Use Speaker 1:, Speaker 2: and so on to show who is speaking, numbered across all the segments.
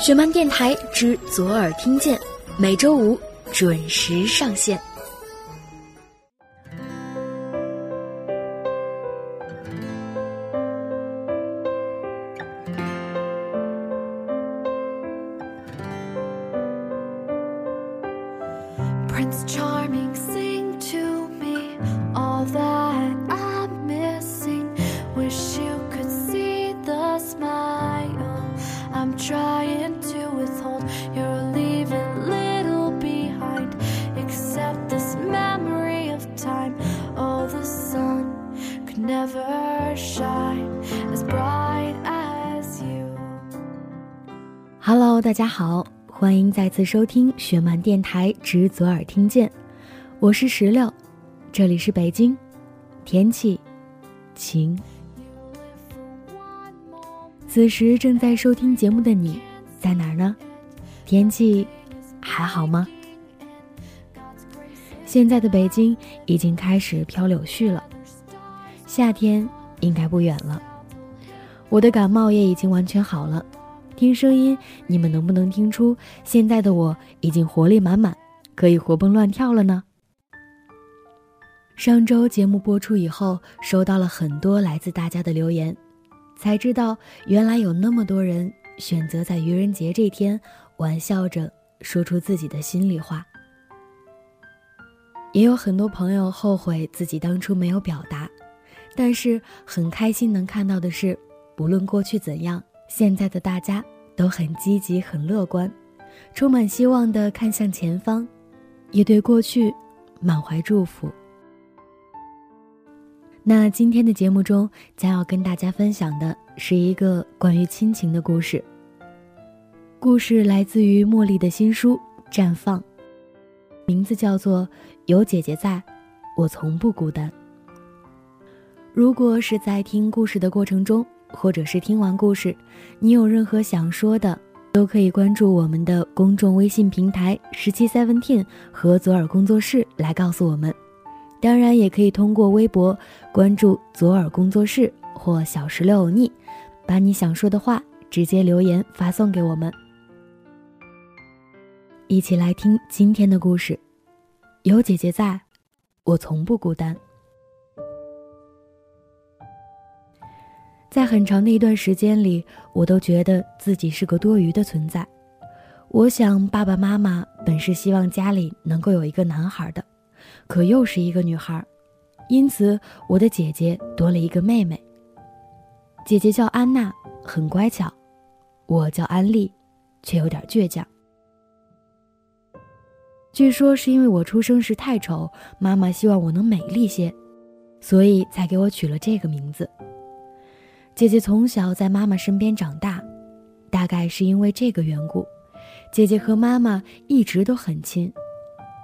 Speaker 1: 雪漫电台之左耳听见，每周五准时上线。
Speaker 2: Never shine as bright as you.
Speaker 3: Hello，大家好，欢迎再次收听雪漫电台之左耳听见，我是石榴，这里是北京，天气晴。此时正在收听节目的你，在哪儿呢？天气还好吗？现在的北京已经开始飘柳絮了，夏天应该不远了。我的感冒也已经完全好了。听声音，你们能不能听出现在的我已经活力满满，可以活蹦乱跳了呢？上周节目播出以后，收到了很多来自大家的留言，才知道原来有那么多人选择在愚人节这天玩笑着说出自己的心里话。也有很多朋友后悔自己当初没有表达，但是很开心能看到的是，不论过去怎样。现在的大家都很积极、很乐观，充满希望地看向前方，也对过去满怀祝福。那今天的节目中将要跟大家分享的是一个关于亲情的故事。故事来自于茉莉的新书《绽放》，名字叫做《有姐姐在，我从不孤单》。如果是在听故事的过程中，或者是听完故事，你有任何想说的，都可以关注我们的公众微信平台“十七 Seventeen” 和左耳工作室来告诉我们。当然，也可以通过微博关注左耳工作室或小石榴欧尼，把你想说的话直接留言发送给我们。一起来听今天的故事，有姐姐在，我从不孤单。在很长的一段时间里，我都觉得自己是个多余的存在。我想，爸爸妈妈本是希望家里能够有一个男孩的，可又是一个女孩，因此我的姐姐多了一个妹妹。姐姐叫安娜，很乖巧；我叫安丽，却有点倔强。据说是因为我出生时太丑，妈妈希望我能美丽些，所以才给我取了这个名字。姐姐从小在妈妈身边长大，大概是因为这个缘故，姐姐和妈妈一直都很亲，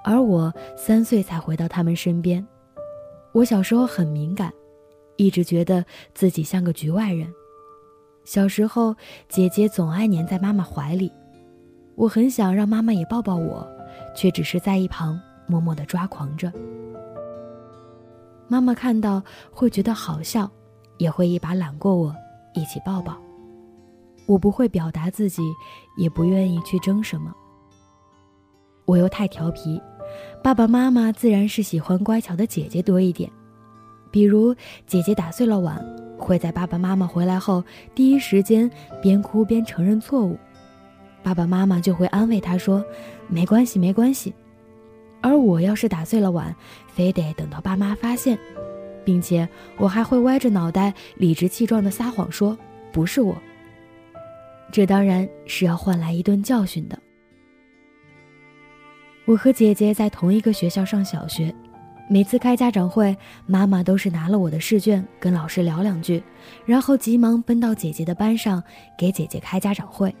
Speaker 3: 而我三岁才回到他们身边。我小时候很敏感，一直觉得自己像个局外人。小时候，姐姐总爱黏在妈妈怀里，我很想让妈妈也抱抱我，却只是在一旁默默地抓狂着。妈妈看到会觉得好笑。也会一把揽过我，一起抱抱。我不会表达自己，也不愿意去争什么。我又太调皮，爸爸妈妈自然是喜欢乖巧的姐姐多一点。比如姐姐打碎了碗，会在爸爸妈妈回来后第一时间边哭边承认错误，爸爸妈妈就会安慰她说：“没关系，没关系。”而我要是打碎了碗，非得等到爸妈发现。并且我还会歪着脑袋、理直气壮地撒谎说不是我。这当然是要换来一顿教训的。我和姐姐在同一个学校上小学，每次开家长会，妈妈都是拿了我的试卷跟老师聊两句，然后急忙奔到姐姐的班上给姐姐开家长会。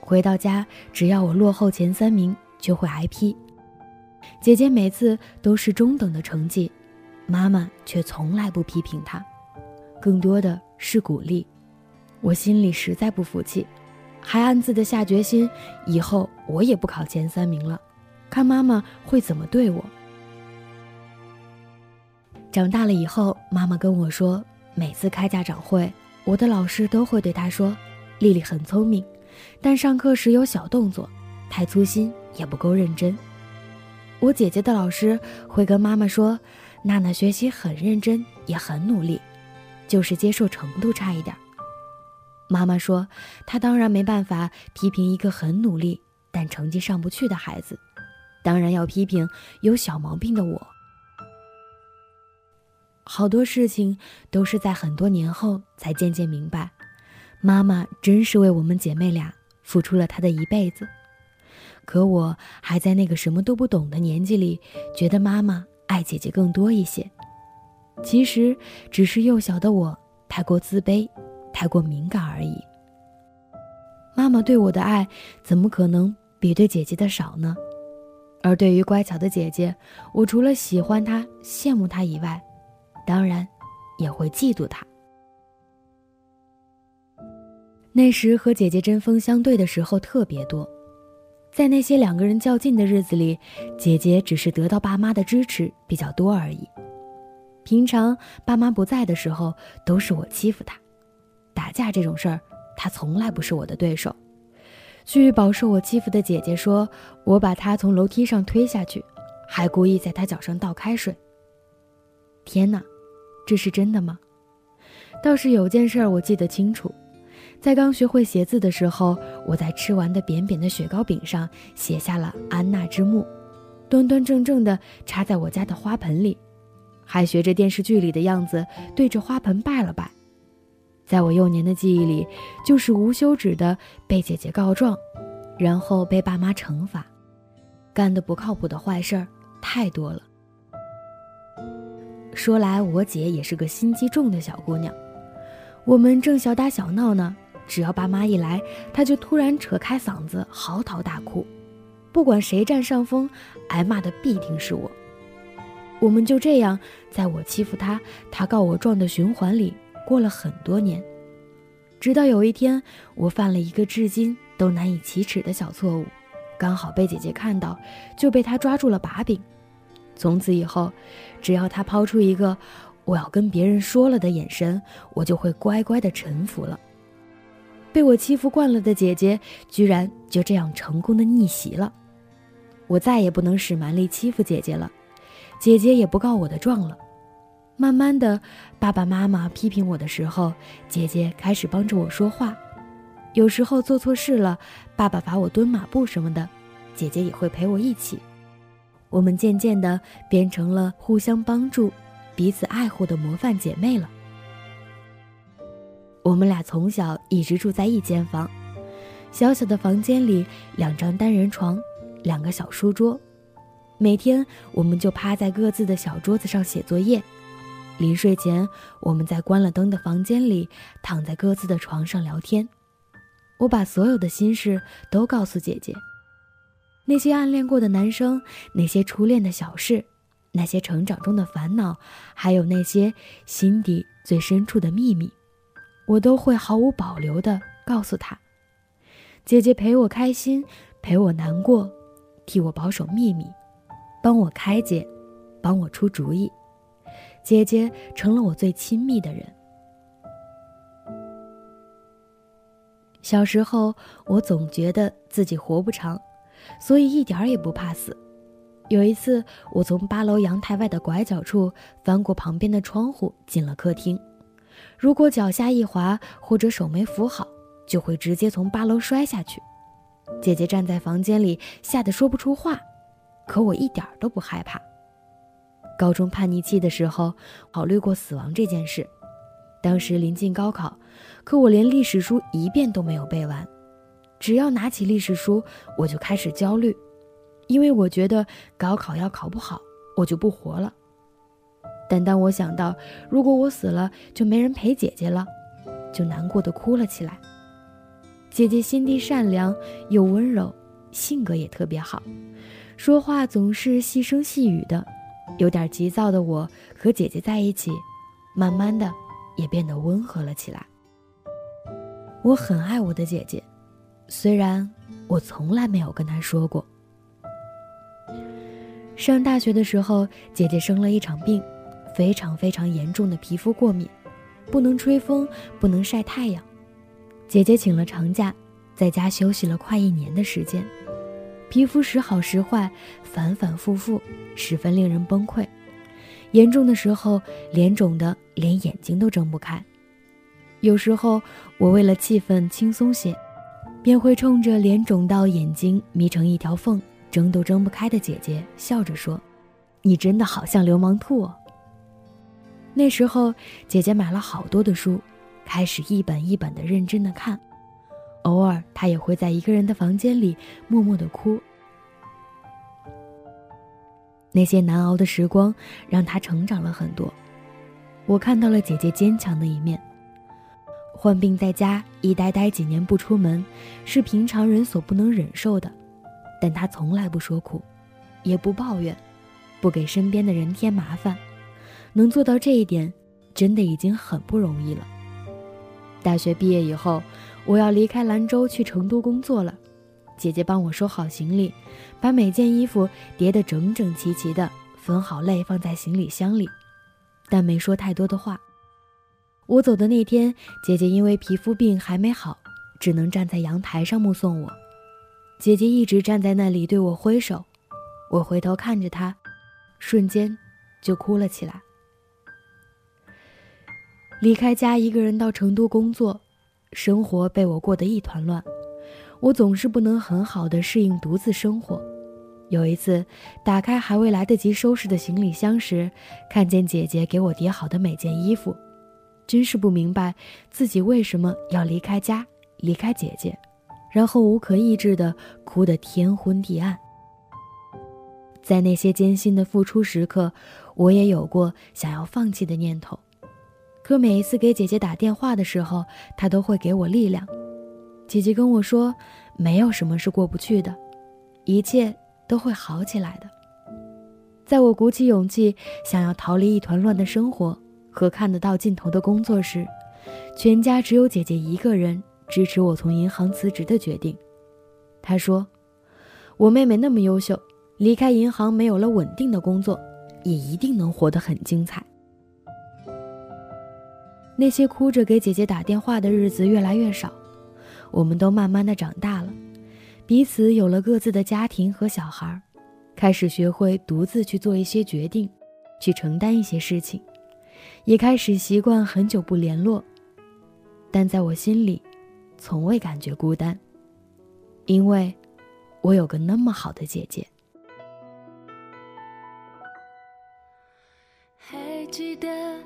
Speaker 3: 回到家，只要我落后前三名，就会挨批。姐姐每次都是中等的成绩。妈妈却从来不批评他，更多的是鼓励。我心里实在不服气，还暗自的下决心，以后我也不考前三名了，看妈妈会怎么对我。长大了以后，妈妈跟我说，每次开家长会，我的老师都会对她说：“丽丽很聪明，但上课时有小动作，太粗心也不够认真。我姐姐的老师会跟妈妈说，娜娜学习很认真，也很努力，就是接受程度差一点。妈妈说，她当然没办法批评一个很努力但成绩上不去的孩子，当然要批评有小毛病的我。好多事情都是在很多年后才渐渐明白，妈妈真是为我们姐妹俩付出了她的一辈子。可我还在那个什么都不懂的年纪里，觉得妈妈爱姐姐更多一些。其实只是幼小的我太过自卑，太过敏感而已。妈妈对我的爱怎么可能比对姐姐的少呢？而对于乖巧的姐姐，我除了喜欢她、羡慕她以外，当然也会嫉妒她。那时和姐姐针锋相对的时候特别多。在那些两个人较劲的日子里，姐姐只是得到爸妈的支持比较多而已。平常爸妈不在的时候，都是我欺负她。打架这种事儿，她从来不是我的对手。据饱受我欺负的姐姐说，我把她从楼梯上推下去，还故意在她脚上倒开水。天哪，这是真的吗？倒是有件事儿我记得清楚。在刚学会写字的时候，我在吃完的扁扁的雪糕饼上写下了“安娜之墓”，端端正正地插在我家的花盆里，还学着电视剧里的样子对着花盆拜了拜。在我幼年的记忆里，就是无休止的被姐姐告状，然后被爸妈惩罚，干的不靠谱的坏事儿太多了。说来，我姐也是个心机重的小姑娘，我们正小打小闹呢。只要爸妈一来，他就突然扯开嗓子嚎啕大哭，不管谁占上风，挨骂的必定是我。我们就这样在我欺负他，他告我状的循环里过了很多年，直到有一天，我犯了一个至今都难以启齿的小错误，刚好被姐姐看到，就被他抓住了把柄。从此以后，只要他抛出一个“我要跟别人说了”的眼神，我就会乖乖的臣服了。被我欺负惯了的姐姐，居然就这样成功的逆袭了。我再也不能使蛮力欺负姐姐了，姐姐也不告我的状了。慢慢的，爸爸妈妈批评我的时候，姐姐开始帮着我说话。有时候做错事了，爸爸罚我蹲马步什么的，姐姐也会陪我一起。我们渐渐的变成了互相帮助、彼此爱护的模范姐妹了。我们俩从小一直住在一间房，小小的房间里两张单人床，两个小书桌，每天我们就趴在各自的小桌子上写作业。临睡前，我们在关了灯的房间里躺在各自的床上聊天。我把所有的心事都告诉姐姐，那些暗恋过的男生，那些初恋的小事，那些成长中的烦恼，还有那些心底最深处的秘密。我都会毫无保留地告诉他，姐姐陪我开心，陪我难过，替我保守秘密，帮我开解，帮我出主意。姐姐成了我最亲密的人。小时候，我总觉得自己活不长，所以一点儿也不怕死。有一次，我从八楼阳台外的拐角处翻过旁边的窗户，进了客厅。如果脚下一滑，或者手没扶好，就会直接从八楼摔下去。姐姐站在房间里，吓得说不出话，可我一点都不害怕。高中叛逆期的时候，考虑过死亡这件事。当时临近高考，可我连历史书一遍都没有背完。只要拿起历史书，我就开始焦虑，因为我觉得高考要考不好，我就不活了。但当我想到如果我死了就没人陪姐姐了，就难过的哭了起来。姐姐心地善良又温柔，性格也特别好，说话总是细声细语的。有点急躁的我和姐姐在一起，慢慢的也变得温和了起来。我很爱我的姐姐，虽然我从来没有跟她说过。上大学的时候，姐姐生了一场病。非常非常严重的皮肤过敏，不能吹风，不能晒太阳。姐姐请了长假，在家休息了快一年的时间，皮肤时好时坏，反反复复，十分令人崩溃。严重的时候，脸肿的连眼睛都睁不开。有时候，我为了气氛轻松些，便会冲着脸肿到眼睛眯成一条缝、睁都睁不开的姐姐笑着说：“你真的好像流氓兔哦。”那时候，姐姐买了好多的书，开始一本一本的认真的看。偶尔，她也会在一个人的房间里默默的哭。那些难熬的时光让她成长了很多。我看到了姐姐坚强的一面。患病在家一待待几年不出门，是平常人所不能忍受的，但她从来不说苦，也不抱怨，不给身边的人添麻烦。能做到这一点，真的已经很不容易了。大学毕业以后，我要离开兰州去成都工作了。姐姐帮我收好行李，把每件衣服叠得整整齐齐的，分好类放在行李箱里，但没说太多的话。我走的那天，姐姐因为皮肤病还没好，只能站在阳台上目送我。姐姐一直站在那里对我挥手，我回头看着她，瞬间就哭了起来。离开家，一个人到成都工作，生活被我过得一团乱。我总是不能很好的适应独自生活。有一次，打开还未来得及收拾的行李箱时，看见姐姐给我叠好的每件衣服，真是不明白自己为什么要离开家，离开姐姐，然后无可抑制的哭得天昏地暗。在那些艰辛的付出时刻，我也有过想要放弃的念头。可每一次给姐姐打电话的时候，她都会给我力量。姐姐跟我说，没有什么是过不去的，一切都会好起来的。在我鼓起勇气想要逃离一团乱的生活和看得到尽头的工作时，全家只有姐姐一个人支持我从银行辞职的决定。她说：“我妹妹那么优秀，离开银行没有了稳定的工作，也一定能活得很精彩。”那些哭着给姐姐打电话的日子越来越少，我们都慢慢的长大了，彼此有了各自的家庭和小孩，开始学会独自去做一些决定，去承担一些事情，也开始习惯很久不联络，但在我心里，从未感觉孤单，因为，我有个那么好的姐姐。
Speaker 2: 还记得。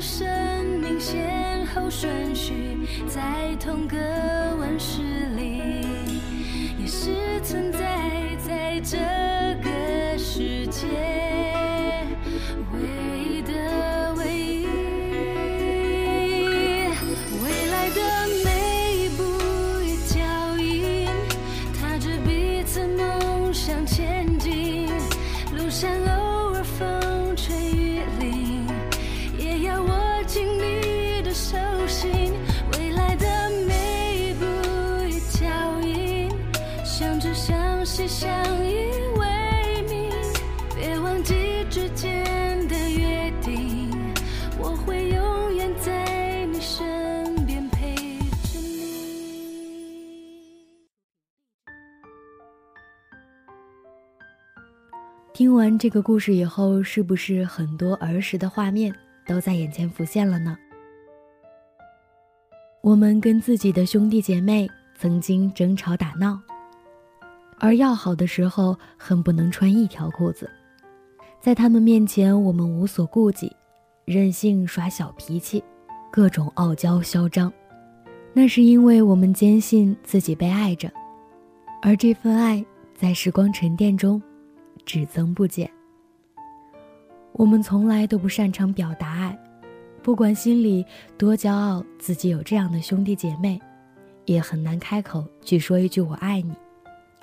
Speaker 2: 生命先后顺序，在同个温室里，也是存在在这
Speaker 3: 听完这个故事以后，是不是很多儿时的画面都在眼前浮现了呢？我们跟自己的兄弟姐妹曾经争吵打闹，而要好的时候恨不能穿一条裤子，在他们面前我们无所顾忌，任性耍小脾气，各种傲娇嚣张，那是因为我们坚信自己被爱着，而这份爱在时光沉淀中。只增不减。我们从来都不擅长表达爱，不管心里多骄傲，自己有这样的兄弟姐妹，也很难开口去说一句“我爱你”，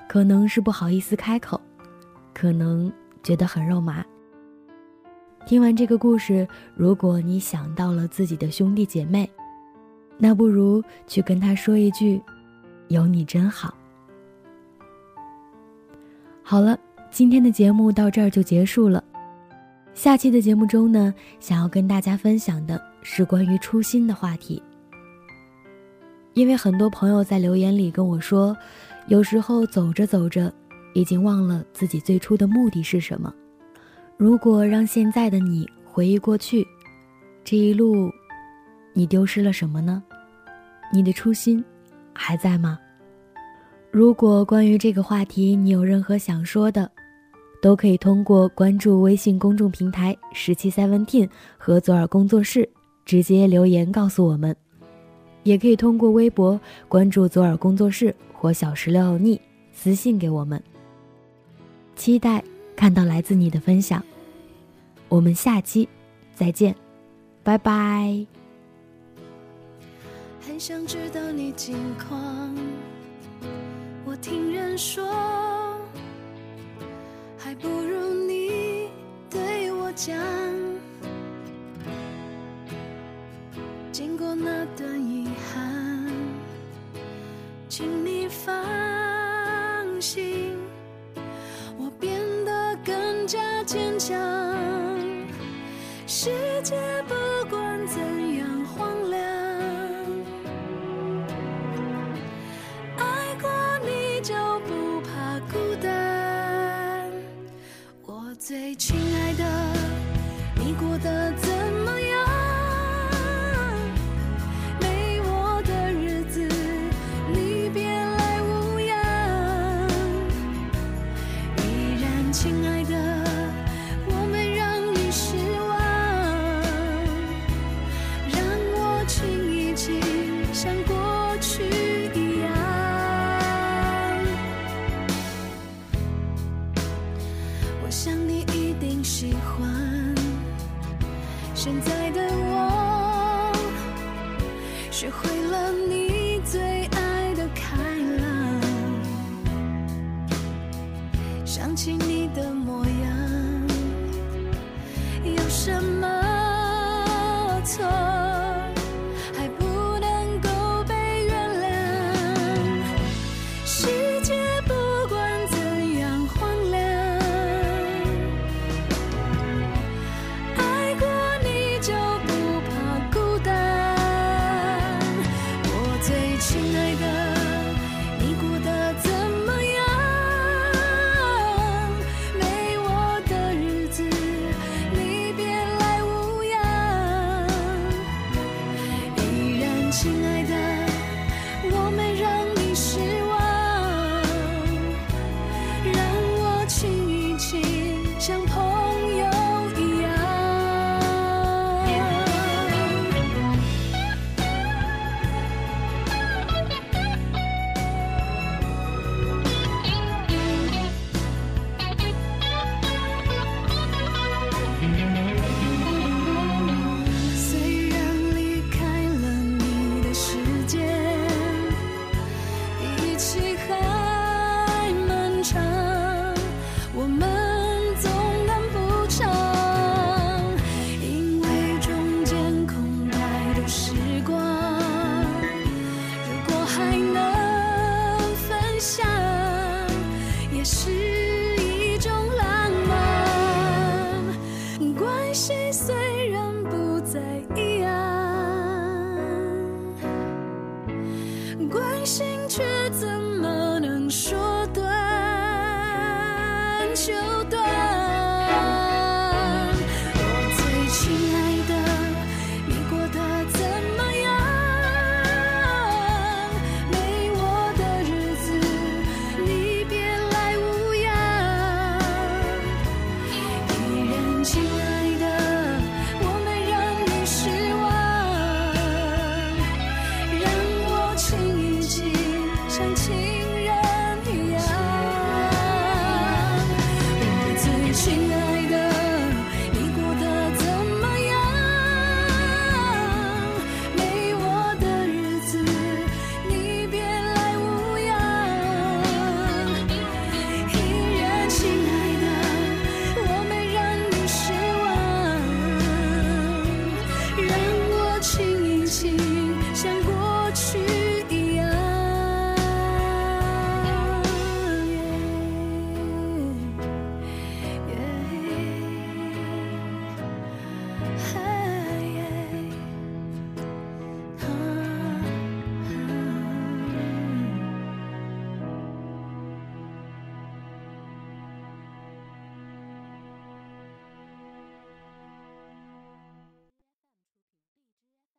Speaker 3: 可能是不好意思开口，可能觉得很肉麻。听完这个故事，如果你想到了自己的兄弟姐妹，那不如去跟他说一句：“有你真好。”好了，今天的节目到这儿就结束了。下期的节目中呢，想要跟大家分享的是关于初心的话题。因为很多朋友在留言里跟我说，有时候走着走着，已经忘了自己最初的目的是什么。如果让现在的你回忆过去，这一路，你丢失了什么呢？你的初心还在吗？如果关于这个话题你有任何想说的，都可以通过关注微信公众平台“十七 Seventeen” 和左耳工作室直接留言告诉我们，也可以通过微博关注左耳工作室或小石榴逆私信给我们。期待。看到来自你的分享，我们下期再见，拜拜。
Speaker 2: 很想知道你近况，我听人说，不如你对我讲。经过那段遗憾，请你放最亲爱的，你过得了你最爱的开朗。想起你的想起。